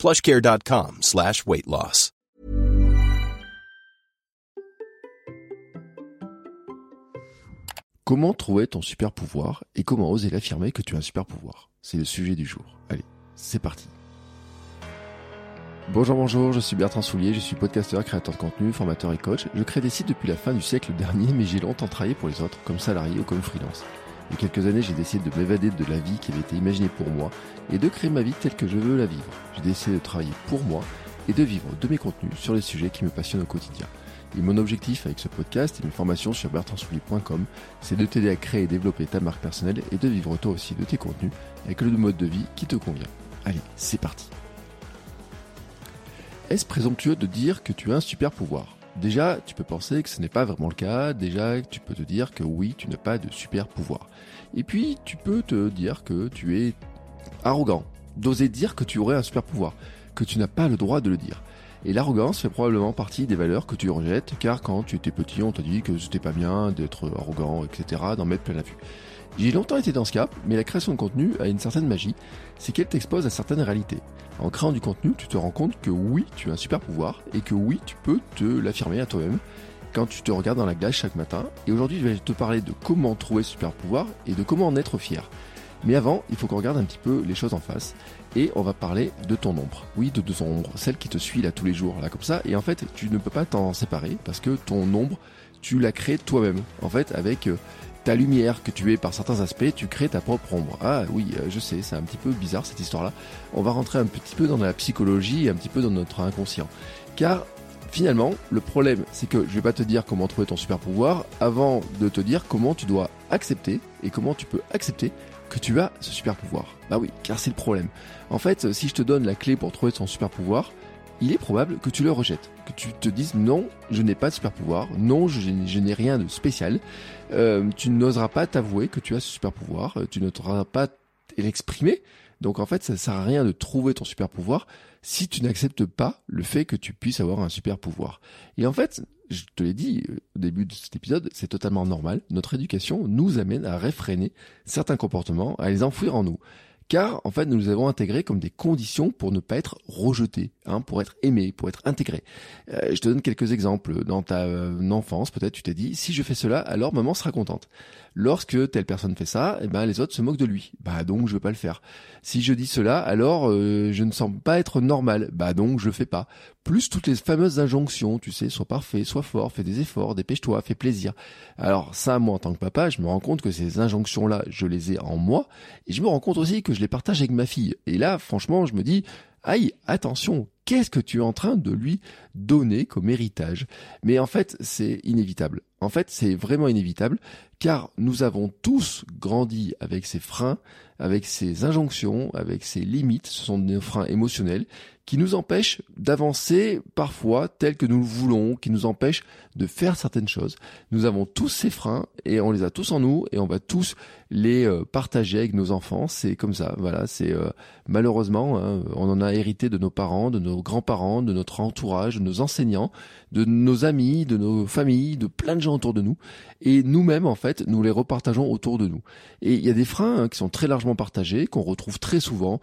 plushcare.com slash. Comment trouver ton super pouvoir et comment oser l'affirmer que tu as un super pouvoir? C'est le sujet du jour. Allez, c'est parti. Bonjour, bonjour, je suis Bertrand Soulier, je suis podcasteur, créateur de contenu, formateur et coach. Je crée des sites depuis la fin du siècle dernier, mais j'ai longtemps travaillé pour les autres, comme salarié ou comme freelance. Il y a quelques années, j'ai décidé de m'évader de la vie qui avait été imaginée pour moi et de créer ma vie telle que je veux la vivre. J'ai décidé de travailler pour moi et de vivre de mes contenus sur les sujets qui me passionnent au quotidien. Et mon objectif avec ce podcast et mes formations sur bertrandsoulier.com, c'est de t'aider à créer et développer ta marque personnelle et de vivre toi aussi de tes contenus avec le mode de vie qui te convient. Allez, c'est parti. Est-ce présomptueux de dire que tu as un super pouvoir? Déjà, tu peux penser que ce n'est pas vraiment le cas. Déjà, tu peux te dire que oui, tu n'as pas de super pouvoir. Et puis, tu peux te dire que tu es arrogant, d'oser dire que tu aurais un super pouvoir, que tu n'as pas le droit de le dire. Et l'arrogance fait probablement partie des valeurs que tu rejettes, car quand tu étais petit, on t'a dit que c'était pas bien d'être arrogant, etc., d'en mettre plein la vue. J'ai longtemps été dans ce cas, mais la création de contenu a une certaine magie, c'est qu'elle t'expose à certaines réalités. En créant du contenu, tu te rends compte que oui, tu as un super pouvoir, et que oui, tu peux te l'affirmer à toi-même quand tu te regardes dans la glace chaque matin. Et aujourd'hui, je vais te parler de comment trouver ce super pouvoir et de comment en être fier. Mais avant, il faut qu'on regarde un petit peu les choses en face. Et on va parler de ton ombre. Oui, de ton ombre. Celle qui te suit là tous les jours, là comme ça. Et en fait, tu ne peux pas t'en séparer parce que ton ombre, tu l'as créée toi-même. En fait, avec euh, ta lumière que tu es par certains aspects, tu crées ta propre ombre. Ah oui, euh, je sais, c'est un petit peu bizarre cette histoire-là. On va rentrer un petit peu dans la psychologie un petit peu dans notre inconscient. Car finalement, le problème, c'est que je vais pas te dire comment trouver ton super pouvoir avant de te dire comment tu dois accepter et comment tu peux accepter que tu as ce super pouvoir. Bah oui, car c'est le problème. En fait, si je te donne la clé pour trouver ton super pouvoir, il est probable que tu le rejettes, que tu te dises non, je n'ai pas de super pouvoir, non, je, n'ai rien de spécial. Euh, tu n'oseras pas t'avouer que tu as ce super pouvoir, euh, tu n'oseras pas l'exprimer. Donc en fait, ça sert à rien de trouver ton super pouvoir si tu n'acceptes pas le fait que tu puisses avoir un super pouvoir. Et en fait, je te l'ai dit euh, au début de cet épisode, c'est totalement normal. Notre éducation nous amène à réfréner certains comportements, à les enfouir en nous car en fait nous les avons intégrés comme des conditions pour ne pas être rejetés, hein, pour être aimé, pour être intégré. Euh, je te donne quelques exemples. Dans ta euh, enfance, peut-être tu t'es dit, si je fais cela, alors maman sera contente. Lorsque telle personne fait ça, eh ben les autres se moquent de lui. Bah donc je vais pas le faire. Si je dis cela, alors euh, je ne sens pas être normal. Bah donc je fais pas. Plus toutes les fameuses injonctions, tu sais, sois parfait, sois fort, fais des efforts, dépêche-toi, fais plaisir. Alors ça, moi en tant que papa, je me rends compte que ces injonctions-là, je les ai en moi, et je me rends compte aussi que je les partage avec ma fille. Et là, franchement, je me dis, aïe, attention, qu'est-ce que tu es en train de lui donner comme héritage? Mais en fait, c'est inévitable. En fait, c'est vraiment inévitable, car nous avons tous grandi avec ces freins, avec ces injonctions, avec ces limites, ce sont des freins émotionnels, qui nous empêchent d'avancer parfois tel que nous le voulons, qui nous empêchent de faire certaines choses. Nous avons tous ces freins et on les a tous en nous et on va tous les euh, partager avec nos enfants. C'est comme ça, voilà. C'est euh, malheureusement, hein, on en a hérité de nos parents, de nos grands-parents, de notre entourage, de nos enseignants, de nos amis, de nos familles, de plein de gens autour de nous. Et nous-mêmes, en fait, nous les repartageons autour de nous. Et il y a des freins hein, qui sont très largement partagés, qu'on retrouve très souvent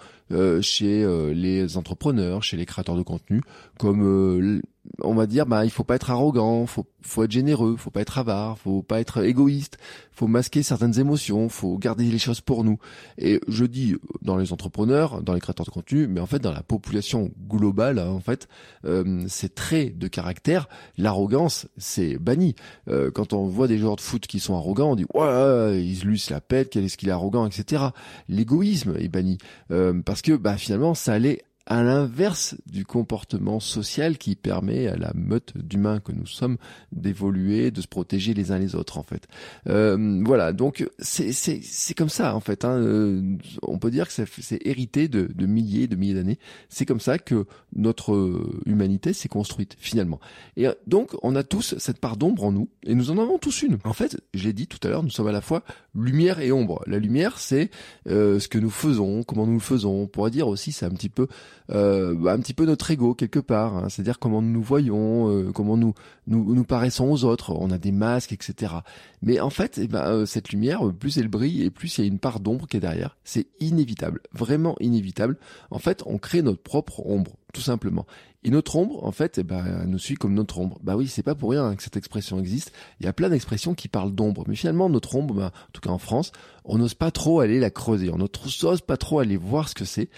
chez les entrepreneurs, chez les créateurs de contenu, comme on va dire bah il faut pas être arrogant, faut faut être généreux, faut pas être avare, faut pas être égoïste, faut masquer certaines émotions, faut garder les choses pour nous. Et je dis dans les entrepreneurs, dans les créateurs de contenu, mais en fait dans la population globale, hein, en fait, euh, ces traits de caractère, l'arrogance, c'est banni. Euh, quand on voit des joueurs de foot qui sont arrogants, on dit ouais, il lui la pète, quel est-ce qu'il est arrogant, etc. L'égoïsme est banni euh, parce que bah finalement ça allait à l'inverse du comportement social qui permet à la meute d'humains que nous sommes d'évoluer, de se protéger les uns les autres en fait. Euh, voilà, donc c'est c'est c'est comme ça en fait. Hein. Euh, on peut dire que c'est hérité de, de milliers, de milliers d'années. C'est comme ça que notre humanité s'est construite finalement. Et donc on a tous cette part d'ombre en nous et nous en avons tous une. En fait, j'ai dit tout à l'heure, nous sommes à la fois lumière et ombre. La lumière, c'est euh, ce que nous faisons, comment nous le faisons. On pourrait dire aussi, c'est un petit peu euh, bah, un petit peu notre ego quelque part, hein. c'est-à-dire comment nous nous voyons, euh, comment nous, nous nous paraissons aux autres. On a des masques, etc. Mais en fait, eh ben, euh, cette lumière, plus elle brille et plus il y a une part d'ombre qui est derrière. C'est inévitable, vraiment inévitable. En fait, on crée notre propre ombre, tout simplement. Et notre ombre, en fait, eh ben, nous suit comme notre ombre. Bah oui, c'est pas pour rien que cette expression existe. Il y a plein d'expressions qui parlent d'ombre, mais finalement, notre ombre, bah, en tout cas en France, on n'ose pas trop aller la creuser. On n'ose pas trop aller voir ce que c'est.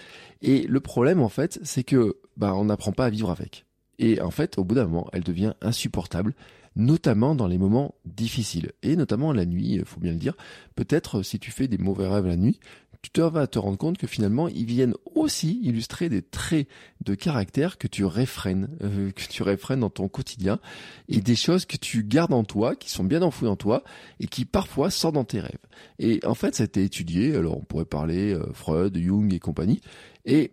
Et le problème, en fait, c'est que bah, on n'apprend pas à vivre avec. Et en fait, au bout d'un moment, elle devient insupportable, notamment dans les moments difficiles. Et notamment la nuit, il faut bien le dire. Peut-être si tu fais des mauvais rêves la nuit, tu vas te rendre compte que finalement, ils viennent aussi illustrer des traits de caractère que tu réfrènes, euh, que tu réfrènes dans ton quotidien, et des choses que tu gardes en toi, qui sont bien enfouies en toi, et qui parfois sortent dans tes rêves. Et en fait, ça a été étudié, alors on pourrait parler euh, Freud, Jung et compagnie, et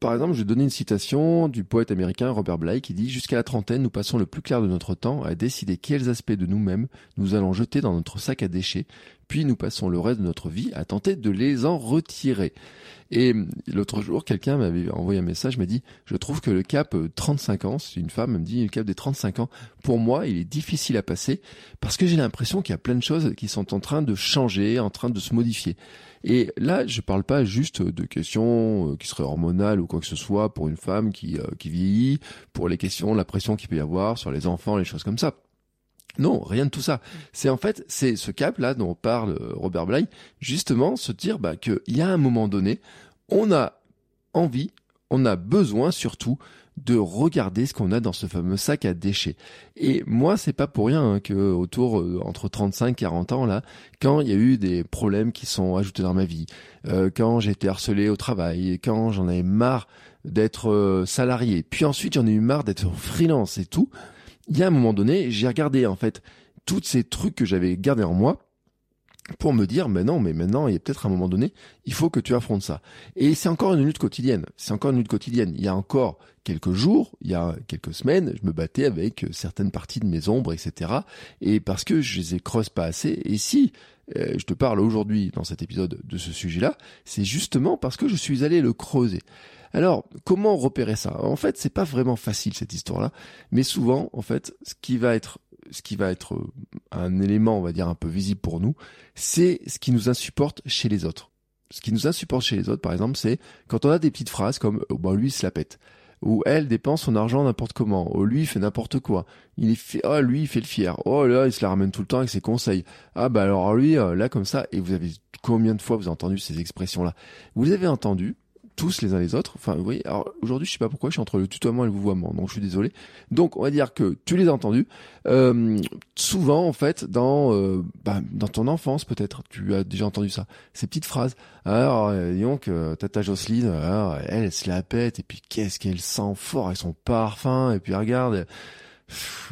par exemple, je vais donner une citation du poète américain Robert Bly qui dit Jusqu'à la trentaine, nous passons le plus clair de notre temps à décider quels aspects de nous-mêmes nous allons jeter dans notre sac à déchets, puis nous passons le reste de notre vie à tenter de les en retirer. Et l'autre jour, quelqu'un m'avait envoyé un message, m'a dit, je trouve que le cap 35 euh, ans, c'est une femme, me dit, le cap des 35 ans, pour moi, il est difficile à passer parce que j'ai l'impression qu'il y a plein de choses qui sont en train de changer, en train de se modifier. Et là, je parle pas juste de questions euh, qui seraient hormonales ou quoi que ce soit pour une femme qui, euh, qui vieillit, pour les questions, la pression qu'il peut y avoir sur les enfants, les choses comme ça. Non, rien de tout ça. C'est en fait, c'est ce cap là dont parle euh, Robert Bly, justement se dire bah, qu'il y a un moment donné, on a envie, on a besoin surtout de regarder ce qu'on a dans ce fameux sac à déchets. Et moi, c'est pas pour rien hein, que autour euh, entre 35 et 40 ans là, quand il y a eu des problèmes qui sont ajoutés dans ma vie, euh, quand j'ai été harcelé au travail, quand j'en avais marre d'être salarié, puis ensuite j'en ai eu marre d'être freelance et tout, il y a un moment donné, j'ai regardé en fait tous ces trucs que j'avais gardés en moi pour me dire, mais non, mais maintenant, il y a peut-être un moment donné, il faut que tu affrontes ça. Et c'est encore une lutte quotidienne. C'est encore une lutte quotidienne. Il y a encore quelques jours, il y a quelques semaines, je me battais avec certaines parties de mes ombres, etc. Et parce que je les ai creuse pas assez. Et si euh, je te parle aujourd'hui dans cet épisode de ce sujet-là, c'est justement parce que je suis allé le creuser. Alors, comment repérer ça? En fait, c'est pas vraiment facile cette histoire-là, mais souvent, en fait, ce qui va être ce qui va être euh, un élément, on va dire, un peu visible pour nous, c'est ce qui nous insupporte chez les autres. Ce qui nous insupporte chez les autres, par exemple, c'est quand on a des petites phrases comme oh, ben lui il se la pète. Ou elle dépense son argent n'importe comment, oh lui il fait n'importe quoi, il fait, oh lui il fait le fier, oh là il se la ramène tout le temps avec ses conseils, ah bah alors lui euh, là comme ça, et vous avez combien de fois vous avez entendu ces expressions là Vous avez entendu tous les uns les autres. Enfin, oui. Alors aujourd'hui, je sais pas pourquoi je suis entre le tutoiement et le vouvoiement, donc je suis désolé. Donc, on va dire que tu les as entendus. Euh, souvent, en fait, dans euh, bah, dans ton enfance, peut-être, tu as déjà entendu ça. Ces petites phrases. Alors, euh, disons que Tata Jocelyne, alors, elle, elle se la pète, et puis qu'est-ce qu'elle sent fort avec son parfum, et puis regarde.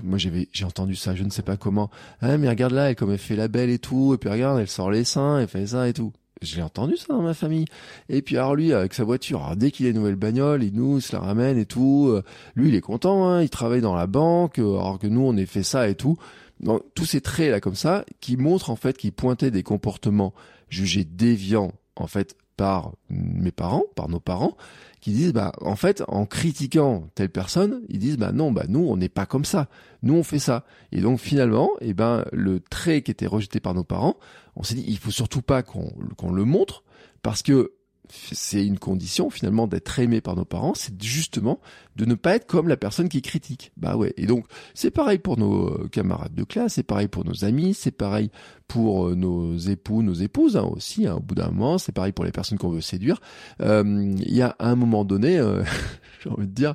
moi j'avais j'ai entendu ça je ne sais pas comment ah mais regarde là elle comme elle fait la belle et tout et puis regarde elle sort les seins elle fait ça et tout j'ai entendu ça dans ma famille. Et puis alors lui, avec sa voiture, dès qu'il a une nouvelle bagnole, il nous se la ramène et tout. Euh, lui, il est content, hein, il travaille dans la banque, euh, alors que nous, on ait fait ça et tout. Donc, tous ces traits là comme ça, qui montrent en fait, qui pointaient des comportements jugés déviants en fait par mes parents, par nos parents, qui disent bah en fait en critiquant telle personne, ils disent bah non bah nous on n'est pas comme ça, nous on fait ça. Et donc finalement, et eh ben le trait qui était rejeté par nos parents, on s'est dit il faut surtout pas qu'on qu'on le montre parce que c'est une condition finalement d'être aimé par nos parents, c'est justement de ne pas être comme la personne qui critique. Bah ouais. Et donc c'est pareil pour nos euh, camarades de classe, c'est pareil pour nos amis, c'est pareil pour euh, nos époux, nos épouses hein, aussi. Hein, au bout d'un moment, c'est pareil pour les personnes qu'on veut séduire. Euh, il y a un moment donné, j'ai envie de dire,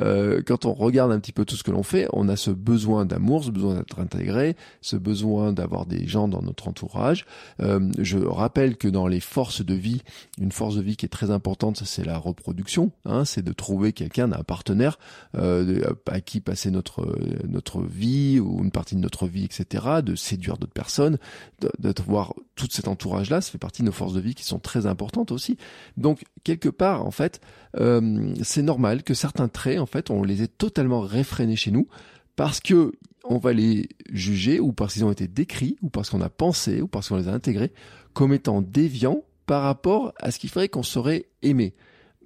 euh, quand on regarde un petit peu tout ce que l'on fait, on a ce besoin d'amour, ce besoin d'être intégré, ce besoin d'avoir des gens dans notre entourage. Euh, je rappelle que dans les forces de vie, une force de vie qui est très importante, c'est la reproduction. Hein, c'est de trouver quelqu'un, un partenaire euh, à qui passer notre notre vie ou une partie de notre vie, etc. De séduire d'autres personnes, de, de voir tout cet entourage-là, ça fait partie de nos forces de vie qui sont très importantes aussi. Donc quelque part, en fait, euh, c'est normal que certains traits, en fait, on les ait totalement réfrénés chez nous parce que on va les juger ou parce qu'ils ont été décrits ou parce qu'on a pensé ou parce qu'on les a intégrés comme étant déviants par rapport à ce qu'il ferait qu'on serait aimé.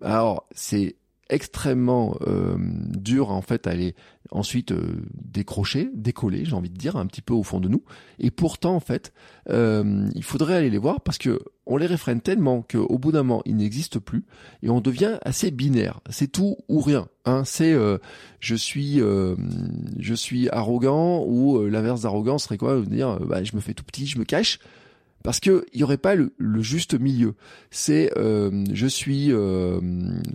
Alors, c'est extrêmement euh, dur en fait à aller ensuite euh, décrocher, décoller, j'ai envie de dire, un petit peu au fond de nous. Et pourtant, en fait, euh, il faudrait aller les voir parce que on les réfrène tellement qu'au bout d'un moment, ils n'existent plus et on devient assez binaire. C'est tout ou rien. Hein. C'est je suis je suis arrogant ou l'inverse d'arrogant serait quoi? Dire bah, je me fais tout petit, je me cache parce que il y aurait pas le, juste milieu. C'est euh, je suis euh,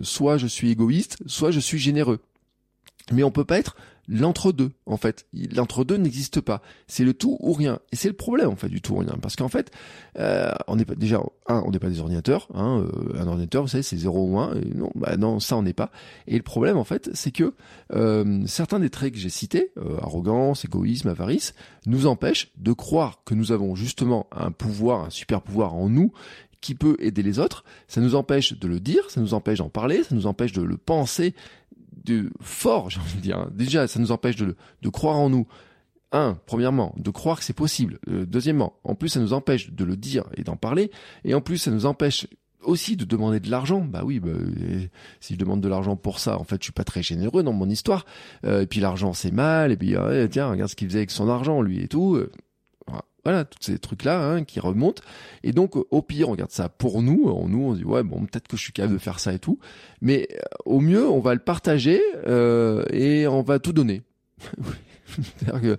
soit je suis égoïste, soit je suis généreux. Mais on peut pas être l'entre-deux, en fait. L'entre-deux n'existe pas. C'est le tout ou rien. Et c'est le problème, en fait, du tout ou rien. Parce qu'en fait, euh, on n'est pas, déjà, un, on n'est pas des ordinateurs, hein, euh, un ordinateur, vous savez, c'est 0 ou 1. Et non, bah non, ça, on n'est pas. Et le problème, en fait, c'est que euh, certains des traits que j'ai cités, arrogance, égoïsme, avarice, nous empêchent de croire que nous avons justement un pouvoir, un super pouvoir en nous qui peut aider les autres, ça nous empêche de le dire, ça nous empêche d'en parler, ça nous empêche de le penser de fort, j'ai envie de dire. Déjà, ça nous empêche de, de croire en nous. Un, premièrement, de croire que c'est possible. Euh, deuxièmement, en plus, ça nous empêche de le dire et d'en parler. Et en plus, ça nous empêche aussi de demander de l'argent. Bah oui, bah, si je demande de l'argent pour ça, en fait, je suis pas très généreux dans mon histoire. Euh, et puis l'argent, c'est mal. Et puis, tiens, regarde ce qu'il faisait avec son argent, lui et tout. Euh, voilà, tous ces trucs-là hein, qui remontent. Et donc, au pire, on garde ça pour nous. Nous, on dit, ouais, bon, peut-être que je suis capable de faire ça et tout. Mais euh, au mieux, on va le partager euh, et on va tout donner. Que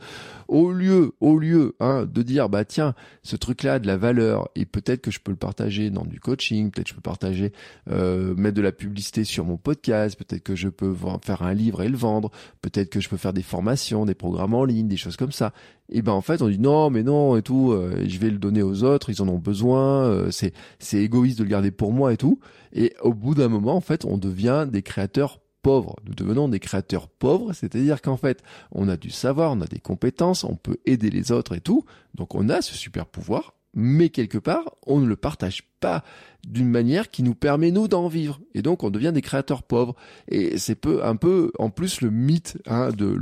au lieu, au lieu hein, de dire bah tiens, ce truc-là a de la valeur et peut-être que je peux le partager dans du coaching, peut-être que je peux partager, euh, mettre de la publicité sur mon podcast, peut-être que je peux faire un livre et le vendre, peut-être que je peux faire des formations, des programmes en ligne, des choses comme ça. Et ben en fait on dit non mais non et tout, euh, je vais le donner aux autres, ils en ont besoin, euh, c'est c'est égoïste de le garder pour moi et tout. Et au bout d'un moment en fait on devient des créateurs pauvres. Nous devenons des créateurs pauvres, c'est-à-dire qu'en fait, on a du savoir, on a des compétences, on peut aider les autres et tout. Donc on a ce super pouvoir, mais quelque part, on ne le partage pas d'une manière qui nous permet nous d'en vivre. Et donc on devient des créateurs pauvres. Et c'est peu, un peu en plus le mythe hein, de,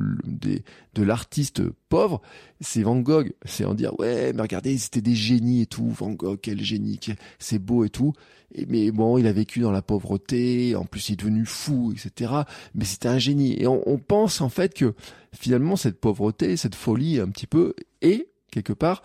l'artiste pauvre, c'est Van Gogh. C'est en dire ouais mais regardez c'était des génies et tout. Van Gogh quel génie, c'est beau et tout. Et, mais bon il a vécu dans la pauvreté, en plus il est devenu fou, etc. Mais c'était un génie. Et on, on pense en fait que finalement cette pauvreté, cette folie un petit peu est quelque part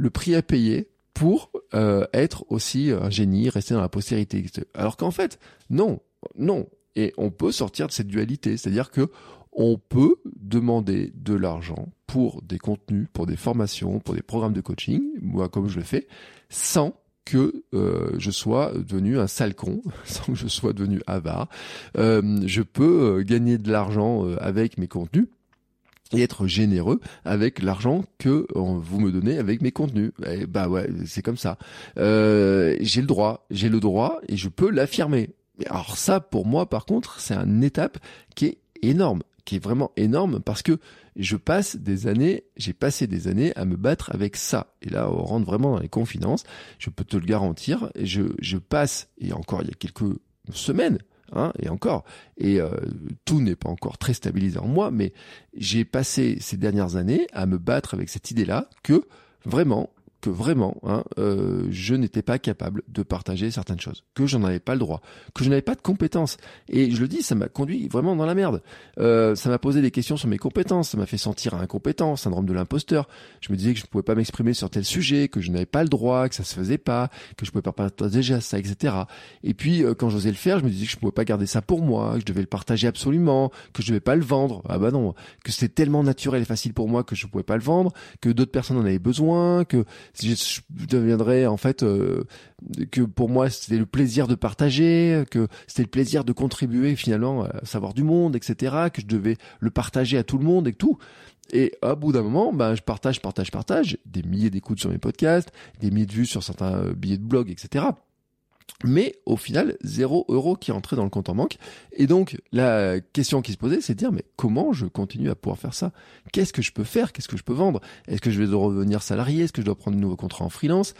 le prix à payer pour euh, être aussi un génie, rester dans la postérité. Alors qu'en fait, non, non. Et on peut sortir de cette dualité, c'est-à-dire que on peut demander de l'argent pour des contenus, pour des formations, pour des programmes de coaching, moi comme je le fais, sans que euh, je sois devenu un sale con, sans que je sois devenu avare. Euh, je peux gagner de l'argent avec mes contenus et être généreux avec l'argent que euh, vous me donnez avec mes contenus. Et bah ouais, c'est comme ça. Euh, j'ai le droit, j'ai le droit et je peux l'affirmer. Alors ça, pour moi, par contre, c'est une étape qui est énorme, qui est vraiment énorme parce que je passe des années, j'ai passé des années à me battre avec ça. Et là, on rentre vraiment dans les confidences. Je peux te le garantir. Je, je passe, et encore il y a quelques semaines, Hein, et encore, et euh, tout n'est pas encore très stabilisé en moi, mais j'ai passé ces dernières années à me battre avec cette idée-là que vraiment que vraiment, hein, euh, je n'étais pas capable de partager certaines choses, que j'en avais pas le droit, que je n'avais pas de compétences. Et je le dis, ça m'a conduit vraiment dans la merde. Euh, ça m'a posé des questions sur mes compétences, ça m'a fait sentir incompétent, syndrome de l'imposteur. Je me disais que je ne pouvais pas m'exprimer sur tel sujet, que je n'avais pas le droit, que ça se faisait pas, que je pouvais pas partager ça, etc. Et puis euh, quand j'osais le faire, je me disais que je pouvais pas garder ça pour moi, que je devais le partager absolument, que je devais pas le vendre. Ah bah non, que c'était tellement naturel et facile pour moi que je pouvais pas le vendre, que d'autres personnes en avaient besoin, que je, deviendrais en fait euh, que pour moi c'était le plaisir de partager, que c'était le plaisir de contribuer finalement à savoir du monde, etc. Que je devais le partager à tout le monde et tout. Et à bout d'un moment, ben, je partage, partage, partage, des milliers d'écoutes sur mes podcasts, des milliers de vues sur certains euh, billets de blog, etc. Mais au final, zéro euro qui entrait dans le compte en banque. Et donc, la question qui se posait, c'est de dire, mais comment je continue à pouvoir faire ça? Qu'est-ce que je peux faire? Qu'est-ce que je peux vendre? Est-ce que je vais revenir salarié? Est-ce que je dois prendre de nouveaux contrats en freelance?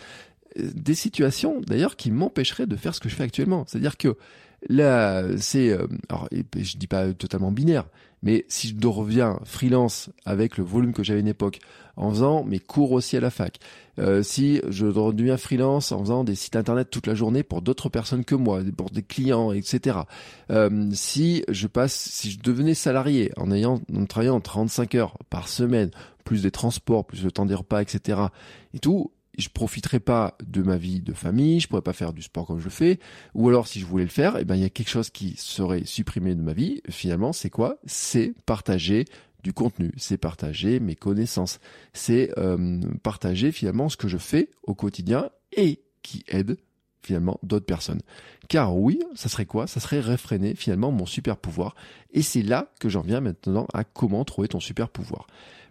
Des situations, d'ailleurs, qui m'empêcheraient de faire ce que je fais actuellement. C'est-à-dire que là, c'est, euh, alors, je dis pas totalement binaire, mais si je reviens freelance avec le volume que j'avais à une époque, en faisant mes cours aussi à la fac, euh, si je redeviens freelance en faisant des sites internet toute la journée pour d'autres personnes que moi, pour des clients, etc. Euh, si je passe, si je devenais salarié en ayant, en travaillant 35 heures par semaine, plus des transports, plus le temps des repas, etc. et tout, je profiterai pas de ma vie de famille, je pourrais pas faire du sport comme je le fais, ou alors si je voulais le faire, eh ben il y a quelque chose qui serait supprimé de ma vie. Finalement, c'est quoi? C'est partager du contenu, c'est partager mes connaissances, c'est euh, partager finalement ce que je fais au quotidien et qui aide finalement d'autres personnes. Car oui, ça serait quoi? Ça serait réfréner finalement mon super pouvoir. Et c'est là que j'en viens maintenant à comment trouver ton super pouvoir.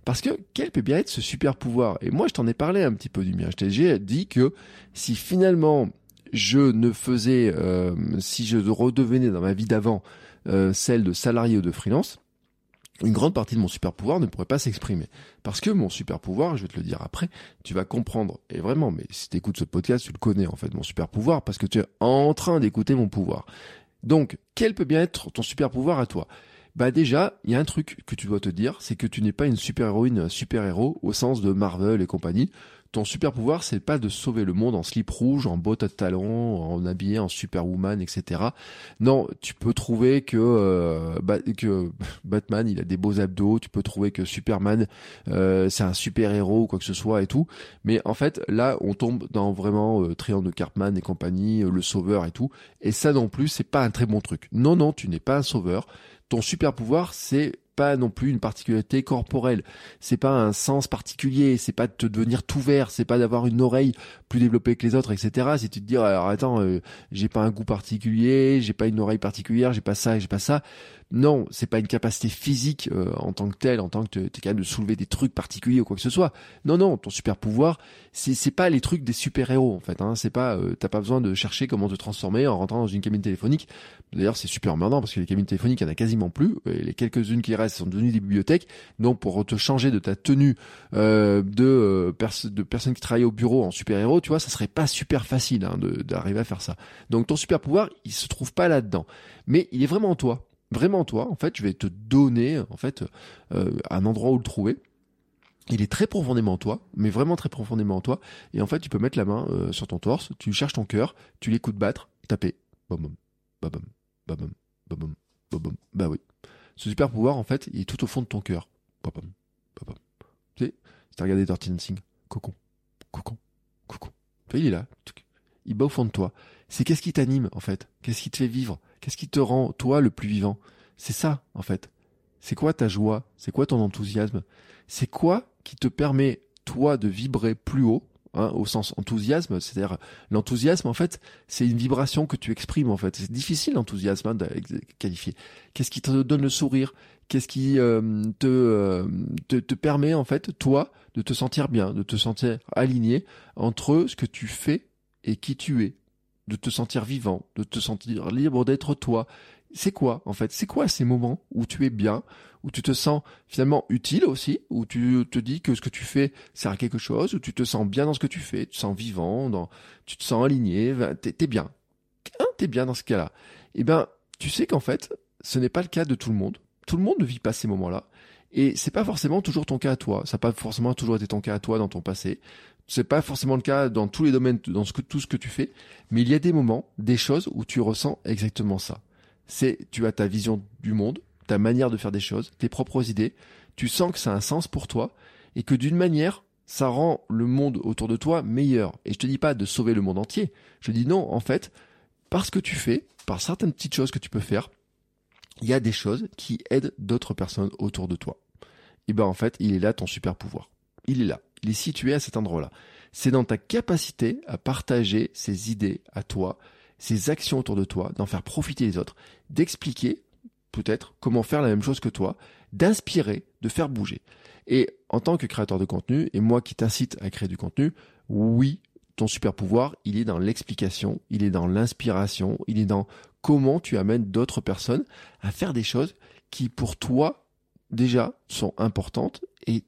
Parce que quel peut bien être ce super pouvoir? Et moi, je t'en ai parlé un petit peu du mien. Je t'ai dit que si finalement je ne faisais, euh, si je redevenais dans ma vie d'avant euh, celle de salarié ou de freelance, une grande partie de mon super pouvoir ne pourrait pas s'exprimer. Parce que mon super pouvoir, je vais te le dire après, tu vas comprendre, et vraiment, mais si tu écoutes ce podcast, tu le connais en fait, mon super pouvoir, parce que tu es en train d'écouter mon pouvoir. Donc, quel peut bien être ton super pouvoir à toi? Bah déjà, il y a un truc que tu dois te dire, c'est que tu n'es pas une super-héroïne, super-héros au sens de Marvel et compagnie. Ton super pouvoir, c'est pas de sauver le monde en slip rouge, en bottes à talons, en habillé en superwoman, etc. Non, tu peux trouver que euh, Batman, il a des beaux abdos. Tu peux trouver que Superman, euh, c'est un super héros ou quoi que ce soit et tout. Mais en fait, là, on tombe dans vraiment euh, Triangle de Cartman et compagnie, le sauveur et tout. Et ça non plus, c'est pas un très bon truc. Non, non, tu n'es pas un sauveur ton super pouvoir, c'est pas non plus une particularité corporelle. C'est pas un sens particulier. C'est pas de te devenir tout vert. C'est pas d'avoir une oreille plus développée que les autres, etc. C'est de te dire, alors attends, euh, j'ai pas un goût particulier, j'ai pas une oreille particulière, j'ai pas ça, j'ai pas ça. Non, c'est pas une capacité physique euh, en tant que telle, en tant que t'es capable de soulever des trucs particuliers ou quoi que ce soit. Non, non, ton super pouvoir, c'est pas les trucs des super héros en fait. Hein. C'est pas, euh, t'as pas besoin de chercher comment te transformer en rentrant dans une cabine téléphonique. D'ailleurs, c'est super maintenant parce que les cabines téléphoniques, il y en a quasiment plus. Et les quelques-unes qui restent sont devenues des bibliothèques. Donc, pour te changer de ta tenue euh, de de personnes qui travaillent au bureau en super héros, tu vois, ça serait pas super facile hein, d'arriver à faire ça. Donc, ton super pouvoir, il se trouve pas là-dedans, mais il est vraiment toi vraiment toi, en fait, je vais te donner en fait euh, un endroit où le trouver. Il est très profondément en toi, mais vraiment très profondément en toi. Et en fait, tu peux mettre la main euh, sur ton torse, tu cherches ton cœur, tu l'écoutes battre, taper, bam bam, bam bam, bam bam, Bah oui. Ce super pouvoir, en fait, il est tout au fond de ton cœur. Bam bam, Tu sais, si t'as regardé Dirty Dancing, cocon, cocon, cocon. Il est là. Il bat au fond de toi. C'est qu'est-ce qui t'anime, en fait? Qu'est-ce qui te fait vivre? Qu'est-ce qui te rend, toi, le plus vivant? C'est ça, en fait. C'est quoi ta joie? C'est quoi ton enthousiasme? C'est quoi qui te permet, toi, de vibrer plus haut Hein, au sens enthousiasme, c'est-à-dire l'enthousiasme en fait, c'est une vibration que tu exprimes en fait. C'est difficile l'enthousiasme hein, de qualifier. Qu'est-ce qui te donne le sourire? Qu'est-ce qui euh, te, euh, te, te permet en fait toi de te sentir bien, de te sentir aligné entre ce que tu fais et qui tu es? De te sentir vivant, de te sentir libre d'être toi. C'est quoi en fait? C'est quoi ces moments où tu es bien, où tu te sens finalement utile aussi, où tu te dis que ce que tu fais sert à quelque chose, où tu te sens bien dans ce que tu fais, tu te sens vivant, tu te sens aligné, t'es es bien. Hein, t'es bien dans ce cas-là. Eh ben, tu sais qu'en fait, ce n'est pas le cas de tout le monde. Tout le monde ne vit pas ces moments-là. Et c'est pas forcément toujours ton cas à toi. Ça n'a pas forcément toujours été ton cas à toi dans ton passé. C'est pas forcément le cas dans tous les domaines, dans tout ce que tu fais, mais il y a des moments, des choses où tu ressens exactement ça. C'est, tu as ta vision du monde, ta manière de faire des choses, tes propres idées, tu sens que ça a un sens pour toi, et que d'une manière, ça rend le monde autour de toi meilleur. Et je te dis pas de sauver le monde entier. Je dis non, en fait, parce que tu fais, par certaines petites choses que tu peux faire, il y a des choses qui aident d'autres personnes autour de toi. Et ben en fait, il est là ton super pouvoir. Il est là il est situé à cet endroit-là. C'est dans ta capacité à partager ces idées à toi, ces actions autour de toi, d'en faire profiter les autres, d'expliquer peut-être comment faire la même chose que toi, d'inspirer, de faire bouger. Et en tant que créateur de contenu, et moi qui t'incite à créer du contenu, oui, ton super pouvoir, il est dans l'explication, il est dans l'inspiration, il est dans comment tu amènes d'autres personnes à faire des choses qui pour toi déjà sont importantes et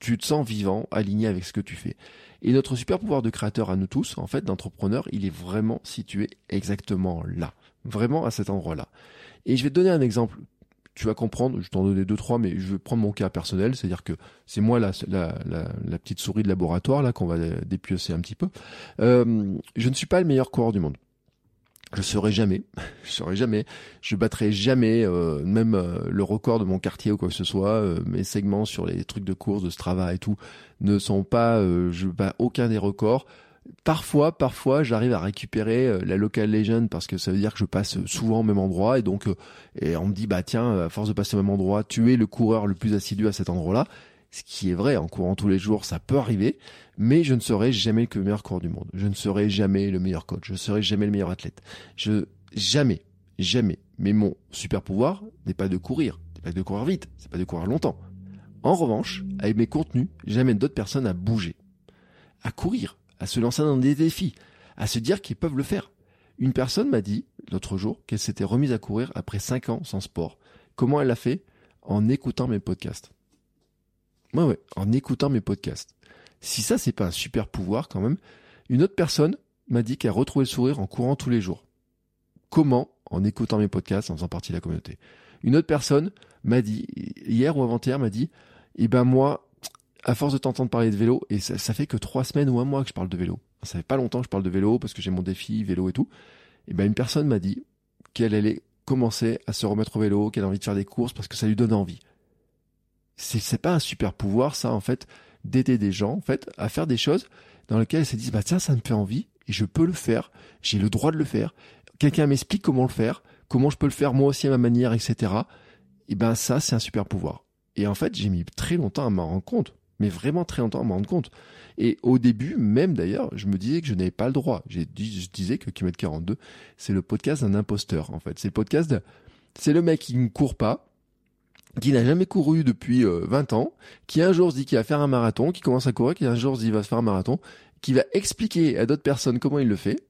tu te sens vivant, aligné avec ce que tu fais. Et notre super pouvoir de créateur à nous tous, en fait, d'entrepreneur, il est vraiment situé exactement là. Vraiment à cet endroit-là. Et je vais te donner un exemple. Tu vas comprendre, je t'en donner deux, trois, mais je vais prendre mon cas personnel, c'est-à-dire que c'est moi la, la, la, petite souris de laboratoire, là, qu'on va dépiocer un petit peu. Euh, je ne suis pas le meilleur coureur du monde je serai jamais, je serai jamais, je battrai jamais euh, même euh, le record de mon quartier ou quoi que ce soit. Euh, mes segments sur les trucs de course, de Strava et tout ne sont pas, je bats aucun des records. Parfois, parfois, j'arrive à récupérer la local legend parce que ça veut dire que je passe souvent au même endroit et donc et on me dit bah tiens, à force de passer au même endroit, tu es le coureur le plus assidu à cet endroit-là ce qui est vrai, en courant tous les jours, ça peut arriver, mais je ne serai jamais le meilleur coureur du monde. Je ne serai jamais le meilleur coach. Je ne serai jamais le meilleur athlète. Je, jamais, jamais. Mais mon super pouvoir n'est pas de courir, n'est pas de courir vite, c'est pas de courir longtemps. En revanche, avec mes contenus, j'amène d'autres personnes à bouger, à courir, à se lancer dans des défis, à se dire qu'ils peuvent le faire. Une personne m'a dit l'autre jour qu'elle s'était remise à courir après 5 ans sans sport. Comment elle l'a fait? En écoutant mes podcasts. Ouais, ouais, en écoutant mes podcasts. Si ça, c'est pas un super pouvoir quand même. Une autre personne m'a dit qu'elle retrouvait le sourire en courant tous les jours. Comment En écoutant mes podcasts, en faisant partie de la communauté? Une autre personne m'a dit, hier ou avant-hier, m'a dit, eh ben moi, à force de t'entendre parler de vélo, et ça, ça, fait que trois semaines ou un mois que je parle de vélo. Ça fait pas longtemps que je parle de vélo parce que j'ai mon défi vélo et tout. Et eh ben une personne m'a dit qu'elle allait commencer à se remettre au vélo, qu'elle a envie de faire des courses parce que ça lui donne envie c'est pas un super pouvoir ça en fait d'aider des gens en fait à faire des choses dans lesquelles ils se disent bah tiens ça me fait envie et je peux le faire. J'ai le droit de le faire. Quelqu'un m'explique comment le faire comment je peux le faire moi aussi à ma manière etc et ben ça c'est un super pouvoir. Et en fait j'ai mis très longtemps à m'en rendre compte. Mais vraiment très longtemps à m'en rendre compte. Et au début même d'ailleurs je me disais que je n'avais pas le droit. J'ai je disais que Kimet 42 c'est le podcast d'un imposteur en fait. C'est le podcast de... c'est le mec qui ne court pas qui n'a jamais couru depuis 20 euh, ans, qui un jour se dit qu'il va faire un marathon, qui commence à courir, qui un jour se dit qu'il va faire un marathon, qui va expliquer à d'autres personnes comment il le fait,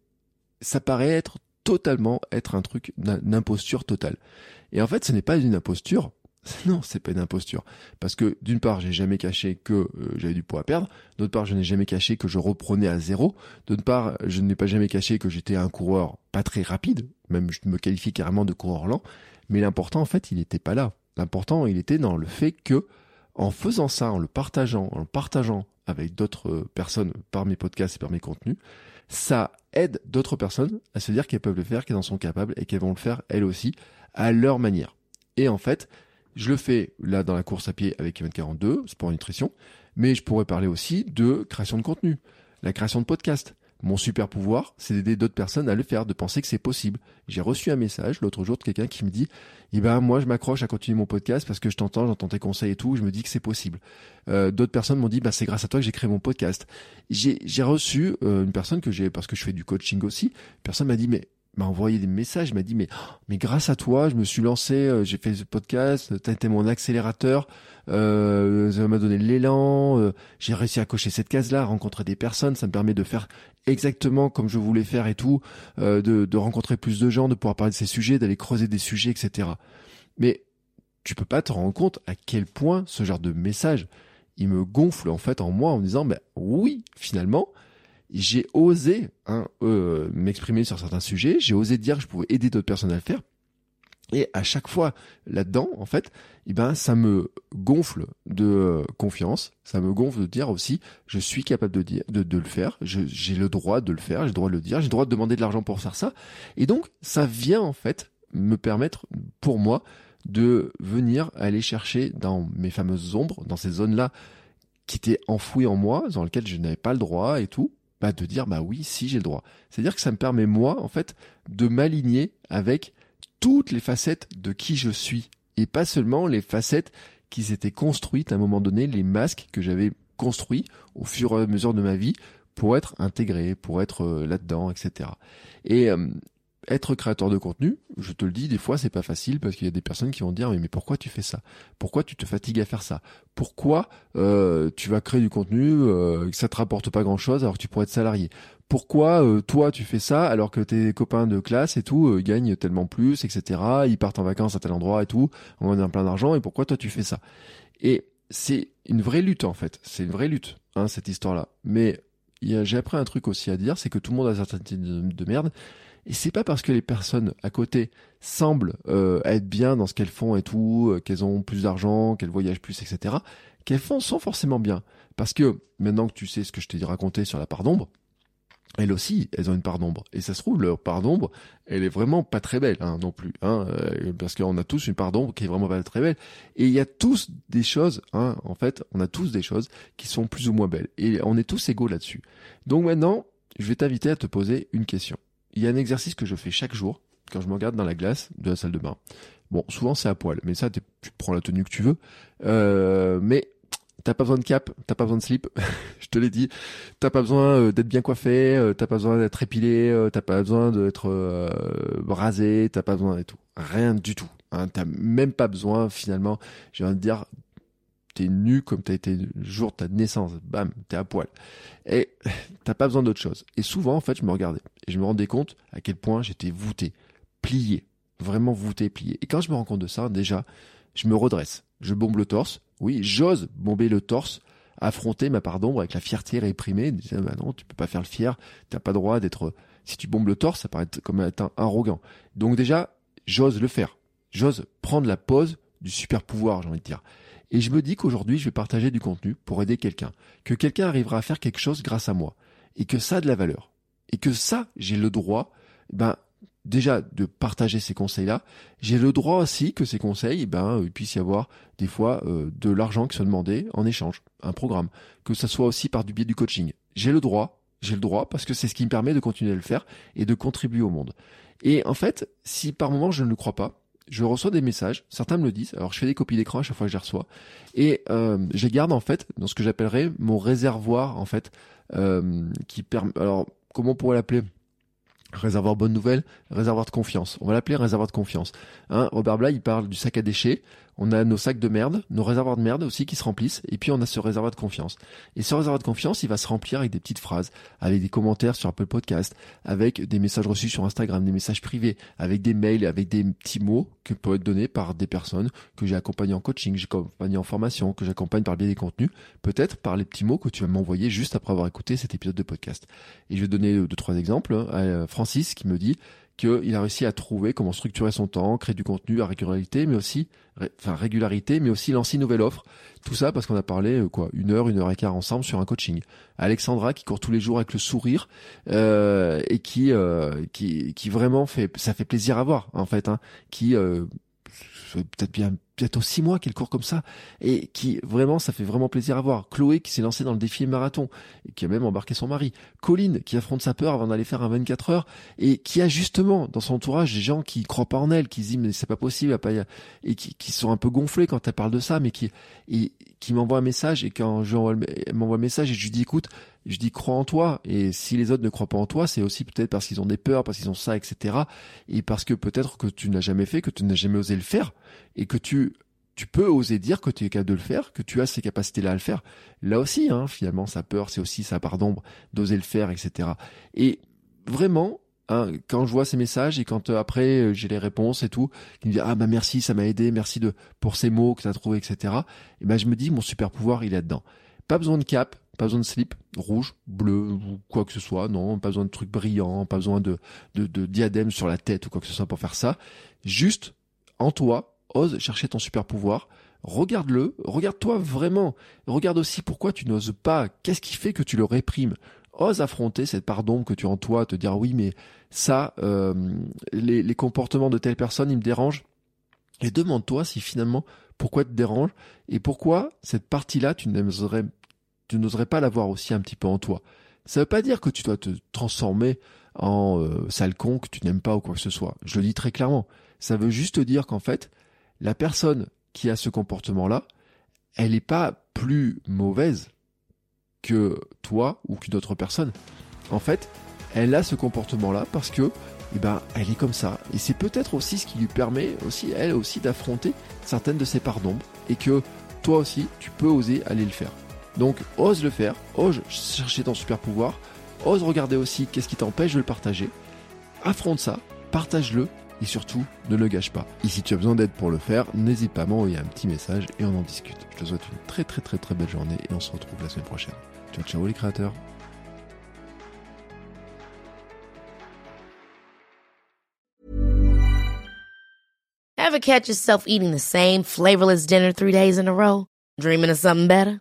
ça paraît être totalement être un truc d'imposture totale. Et en fait, ce n'est pas une imposture. Non, c'est pas une imposture. Parce que d'une part, j'ai jamais caché que euh, j'avais du poids à perdre. D'autre part, je n'ai jamais caché que je reprenais à zéro. D'autre part, je n'ai pas jamais caché que j'étais un coureur pas très rapide. Même je me qualifie carrément de coureur lent. Mais l'important, en fait, il n'était pas là. L'important, il était dans le fait que, en faisant ça, en le partageant, en le partageant avec d'autres euh, personnes par mes podcasts et par mes contenus, ça aide d'autres personnes à se dire qu'elles peuvent le faire, qu'elles en sont capables et qu'elles vont le faire elles aussi à leur manière. Et en fait, je le fais là dans la course à pied avec Event 42, sport nutrition, mais je pourrais parler aussi de création de contenu, la création de podcasts, mon super pouvoir, c'est d'aider d'autres personnes à le faire, de penser que c'est possible. J'ai reçu un message l'autre jour de quelqu'un qui me dit, eh ben moi je m'accroche à continuer mon podcast parce que je t'entends, j'entends tes conseils et tout, je me dis que c'est possible. Euh, d'autres personnes m'ont dit, bah c'est grâce à toi que j'ai créé mon podcast. J'ai reçu euh, une personne que j'ai parce que je fais du coaching aussi. Personne m'a dit, mais m'a envoyé des messages, m'a dit mais mais grâce à toi, je me suis lancé, euh, j'ai fait ce podcast, t'as été mon accélérateur, euh, ça m'a donné l'élan, euh, j'ai réussi à cocher cette case-là, rencontrer des personnes, ça me permet de faire exactement comme je voulais faire et tout, de, de rencontrer plus de gens, de pouvoir parler de ces sujets, d'aller creuser des sujets, etc. Mais tu peux pas te rendre compte à quel point ce genre de message, il me gonfle en fait en moi en me disant ben oui finalement j'ai osé hein, euh, m'exprimer sur certains sujets, j'ai osé dire que je pouvais aider d'autres personnes à le faire. Et à chaque fois là-dedans, en fait, eh ben ça me gonfle de euh, confiance, ça me gonfle de dire aussi, je suis capable de dire, de, de le faire, j'ai le droit de le faire, j'ai le droit de le dire, j'ai le droit de demander de l'argent pour faire ça. Et donc, ça vient en fait me permettre, pour moi, de venir aller chercher dans mes fameuses ombres, dans ces zones-là qui étaient enfouies en moi, dans lesquelles je n'avais pas le droit et tout, bah, de dire bah oui, si j'ai le droit. C'est-à-dire que ça me permet moi en fait de m'aligner avec toutes les facettes de qui je suis. Et pas seulement les facettes qui s'étaient construites à un moment donné, les masques que j'avais construit au fur et à mesure de ma vie pour être intégré, pour être euh, là-dedans, etc. Et euh, être créateur de contenu, je te le dis, des fois c'est pas facile parce qu'il y a des personnes qui vont dire mais, pourquoi tu fais ça? Pourquoi tu te fatigues à faire ça? Pourquoi euh, tu vas créer du contenu euh, que ça te rapporte pas grand chose alors que tu pourrais être salarié? Pourquoi euh, toi tu fais ça alors que tes copains de classe et tout euh, gagnent tellement plus, etc. Ils partent en vacances à tel endroit et tout, on a plein d'argent et pourquoi toi tu fais ça? Et c'est une vraie lutte en fait, c'est une vraie lutte hein, cette histoire-là. Mais j'ai appris un truc aussi à dire, c'est que tout le monde a certaines de merde et c'est pas parce que les personnes à côté semblent euh, être bien dans ce qu'elles font et tout, euh, qu'elles ont plus d'argent, qu'elles voyagent plus, etc., qu'elles font sont forcément bien. Parce que maintenant que tu sais ce que je t'ai raconté sur la part d'ombre, elles aussi, elles ont une part d'ombre. Et ça se trouve, leur part d'ombre, elle est vraiment pas très belle hein, non plus. Hein, euh, parce qu'on a tous une part d'ombre qui est vraiment pas très belle. Et il y a tous des choses, hein, en fait, on a tous des choses qui sont plus ou moins belles. Et on est tous égaux là-dessus. Donc maintenant, je vais t'inviter à te poser une question il y a un exercice que je fais chaque jour quand je me regarde dans la glace de la salle de bain. Bon, souvent c'est à poil, mais ça, tu prends la tenue que tu veux. Euh, mais t'as pas besoin de cap, t'as pas besoin de slip, je te l'ai dit. T'as pas besoin euh, d'être bien coiffé, euh, t'as pas besoin d'être épilé, t'as pas besoin d'être rasé, t'as pas besoin de tout. Rien du tout. Hein. T'as même pas besoin finalement, j'ai envie de dire, t'es nu comme t'as été le jour de ta naissance. Bam, t'es à poil. Et t'as pas besoin d'autre chose. Et souvent, en fait, je me regardais. Et je me rendais compte à quel point j'étais voûté, plié. Vraiment voûté, plié. Et quand je me rends compte de ça, déjà, je me redresse. Je bombe le torse. Oui, j'ose bomber le torse, affronter ma part d'ombre avec la fierté réprimée. bah non, tu peux pas faire le fier. T'as pas droit d'être, si tu bombes le torse, ça paraît comme être arrogant. Donc déjà, j'ose le faire. J'ose prendre la pose du super pouvoir, j'ai envie de dire. Et je me dis qu'aujourd'hui, je vais partager du contenu pour aider quelqu'un, que quelqu'un arrivera à faire quelque chose grâce à moi, et que ça a de la valeur, et que ça, j'ai le droit, ben déjà de partager ces conseils-là, j'ai le droit aussi que ces conseils, ben il puisse y avoir des fois euh, de l'argent qui soit demandé en échange, un programme, que ça soit aussi par du biais du coaching. J'ai le droit, j'ai le droit parce que c'est ce qui me permet de continuer à le faire et de contribuer au monde. Et en fait, si par moment je ne le crois pas, je reçois des messages, certains me le disent, alors je fais des copies d'écran à chaque fois que je les reçois, et euh, je garde en fait dans ce que j'appellerais mon réservoir en fait, euh, qui permet, alors comment on pourrait l'appeler? Réservoir bonne nouvelle, réservoir de confiance. On va l'appeler réservoir de confiance. Hein, Robert Bly, il parle du sac à déchets on a nos sacs de merde, nos réservoirs de merde aussi qui se remplissent, et puis on a ce réservoir de confiance. Et ce réservoir de confiance, il va se remplir avec des petites phrases, avec des commentaires sur Apple Podcast, avec des messages reçus sur Instagram, des messages privés, avec des mails, avec des petits mots que peuvent être donnés par des personnes que j'ai accompagnées en coaching, que j'ai accompagnées en formation, que j'accompagne par le biais des contenus, peut-être par les petits mots que tu vas m'envoyer juste après avoir écouté cet épisode de podcast. Et je vais donner deux, trois exemples. Hein, Francis qui me dit qu'il a réussi à trouver comment structurer son temps, créer du contenu à régularité, mais aussi, enfin régularité, mais aussi lancer une nouvelle offre. Tout ça parce qu'on a parlé euh, quoi, une heure, une heure et quart ensemble sur un coaching. Alexandra qui court tous les jours avec le sourire euh, et qui, euh, qui, qui vraiment fait, ça fait plaisir à voir en fait, hein, qui euh, peut-être bien bientôt six mois qu'elle court comme ça et qui vraiment ça fait vraiment plaisir à voir. Chloé qui s'est lancée dans le défi marathon et qui a même embarqué son mari. Colline qui affronte sa peur avant d'aller faire un 24 heures et qui a justement dans son entourage des gens qui croient pas en elle, qui disent mais c'est pas possible et qui, qui sont un peu gonflés quand elle parle de ça mais qui et, qui m'envoie un message et quand je m'envoie un message et je lui dis écoute je dis crois en toi et si les autres ne croient pas en toi c'est aussi peut-être parce qu'ils ont des peurs parce qu'ils ont ça etc et parce que peut-être que tu n'as jamais fait que tu n'as jamais osé le faire et que tu tu peux oser dire que tu es capable de le faire, que tu as ces capacités-là à le faire. Là aussi, hein, finalement, sa peur, c'est aussi sa part d'ombre d'oser le faire, etc. Et vraiment, hein, quand je vois ces messages et quand euh, après euh, j'ai les réponses et tout, qui me disent ah bah merci, ça m'a aidé, merci de pour ces mots que tu as trouvé, etc. Et ben je me dis mon super pouvoir il est là-dedans. Pas besoin de cap, pas besoin de slip rouge, bleu ou quoi que ce soit, non, pas besoin de trucs brillants, pas besoin de, diadème sur la tête ou quoi que ce soit pour faire ça. Juste en toi, ose chercher ton super pouvoir. Regarde-le, regarde-toi vraiment. Regarde aussi pourquoi tu n'oses pas. Qu'est-ce qui fait que tu le réprimes? Ose affronter cette part d'ombre que tu as en toi, te dire oui, mais ça, euh, les, comportements de telle personne, ils me dérangent. Et demande-toi si finalement, pourquoi te dérange et pourquoi cette partie-là, tu n'oserais tu n'oserais pas l'avoir aussi un petit peu en toi. Ça veut pas dire que tu dois te transformer en euh, sale con que tu n'aimes pas ou quoi que ce soit. Je le dis très clairement. Ça veut juste dire qu'en fait, la personne qui a ce comportement-là, elle n'est pas plus mauvaise que toi ou qu'une autre personne. En fait, elle a ce comportement-là parce que, eh ben, elle est comme ça. Et c'est peut-être aussi ce qui lui permet aussi, elle aussi, d'affronter certaines de ses parts d'ombre et que toi aussi, tu peux oser aller le faire. Donc, ose le faire, ose chercher ton super pouvoir, ose regarder aussi qu'est-ce qui t'empêche de le partager, affronte ça, partage-le et surtout ne le gâche pas. Et si tu as besoin d'aide pour le faire, n'hésite pas à m'envoyer un petit message et on en discute. Je te souhaite une très très très très belle journée et on se retrouve la semaine prochaine. Ciao ciao les créateurs catch yourself eating the same flavorless dinner days in a row? Dreaming of something better?